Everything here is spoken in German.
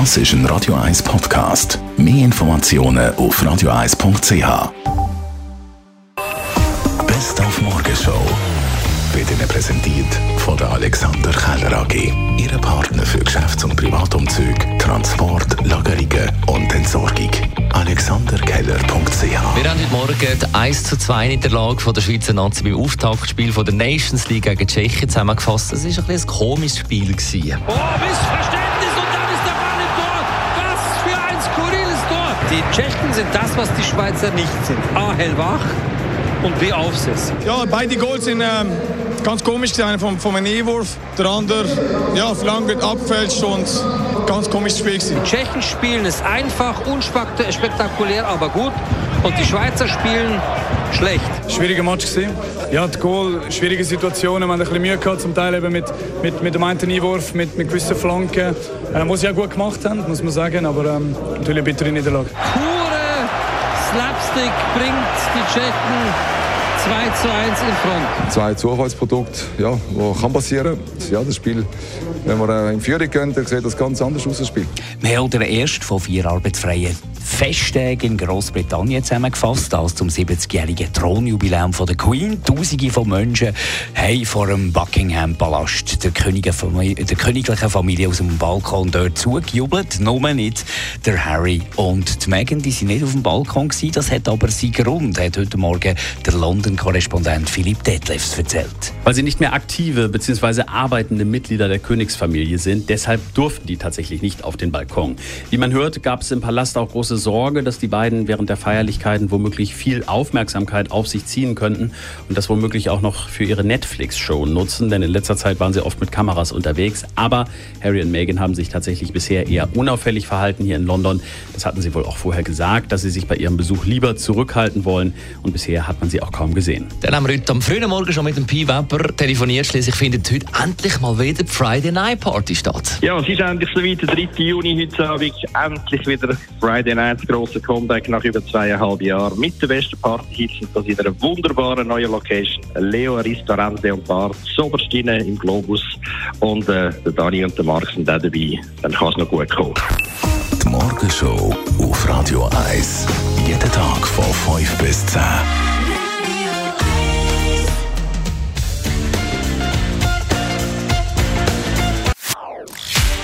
Das ist ein Radio 1 Podcast. Mehr Informationen auf radio1.ch. Best auf Morgenshow wird Ihnen präsentiert von der Alexander Keller AG. Ihre Partner für Geschäfts- und Privatumzug, Transport, Lagerungen und Entsorgung. AlexanderKeller.ch Wir haben heute Morgen die 1 zu 2 Niederlage der Schweizer Nazi beim Auftaktspiel von der Nations League gegen Tschechien zusammengefasst. Es war ein, ein komisches Spiel. Gewesen. Oh, Missverständnis und Die Tschechen sind das, was die Schweizer nicht sind. A, hellwach und B, aufsässig. Ja, beide Goals sind ähm, ganz komisch. Der eine vom, vom E-Wurf, der andere ja, verlangt abfälscht und ganz komisches Spiel. Gewesen. Die Tschechen spielen es einfach, unspektakulär, aber gut. Und die Schweizer spielen schlecht. Schwieriger Match gewesen. Ja, die Goal, schwierige Situationen. Wir haben ein bisschen Mühe gehabt, zum Teil eben mit, mit, mit dem einen Einwurf, mit, mit gewissen Flanken, äh, was sie auch gut gemacht haben, muss man sagen. Aber ähm, natürlich eine bittere Niederlage. Pure Slapstick bringt die Tschechen 2 zu 1 in Front. Zwei Zufallsprodukte, ja, was kann passieren. Ja, das Spiel, wenn wir äh, in Führung gehen, dann sieht das ganz anders aus, das Spiel. Wir haben den ersten von vier arbeitsfreien Festtagen in Großbritannien zusammengefasst, das zum 70-jährigen Thronjubiläum von der Queen. Tausende von Menschen haben vor dem Buckingham Palast der, der königlichen Familie aus dem Balkon dort zugejubelt. Nur nicht der Harry und die Meghan, die sind nicht auf dem Balkon gewesen. Das hat aber seinen Grund, hat heute Morgen der London-Korrespondent Philipp Detlefs erzählt. Weil sie nicht mehr aktive bzw. arbeitende Mitglieder der Königsfamilie sind, deshalb durften die tatsächlich nicht auf den Balkon. Wie man hört, gab es im Palast auch große Sorge, dass die beiden während der Feierlichkeiten womöglich viel Aufmerksamkeit auf sich ziehen könnten und das womöglich auch noch für ihre Netflix-Show nutzen, denn in letzter Zeit waren sie oft mit Kameras unterwegs. Aber Harry und Meghan haben sich tatsächlich bisher eher unauffällig verhalten hier in London. Das hatten sie wohl auch vorher gesagt, dass sie sich bei ihrem Besuch lieber zurückhalten wollen und bisher hat man sie auch kaum gesehen. Dann haben wir heute am frühen Morgen schon mit dem Pi Weber telefoniert. Schließlich findet heute endlich mal wieder die Friday Night Party statt. Ja, es ist endlich so weit, der 3. Juni heute Abend, endlich wieder Friday Night das grosse Comeback nach über zweieinhalb Jahren mit den besten Partyhits und das in einer wunderbaren neuen Location. Leo Ristorante und Bar, Soberstine im Globus und äh, der Dani und der Marc sind auch dabei. Dann kann es noch gut kommen. Die Morgenshow auf Radio 1. Jeden Tag von 5 bis 10.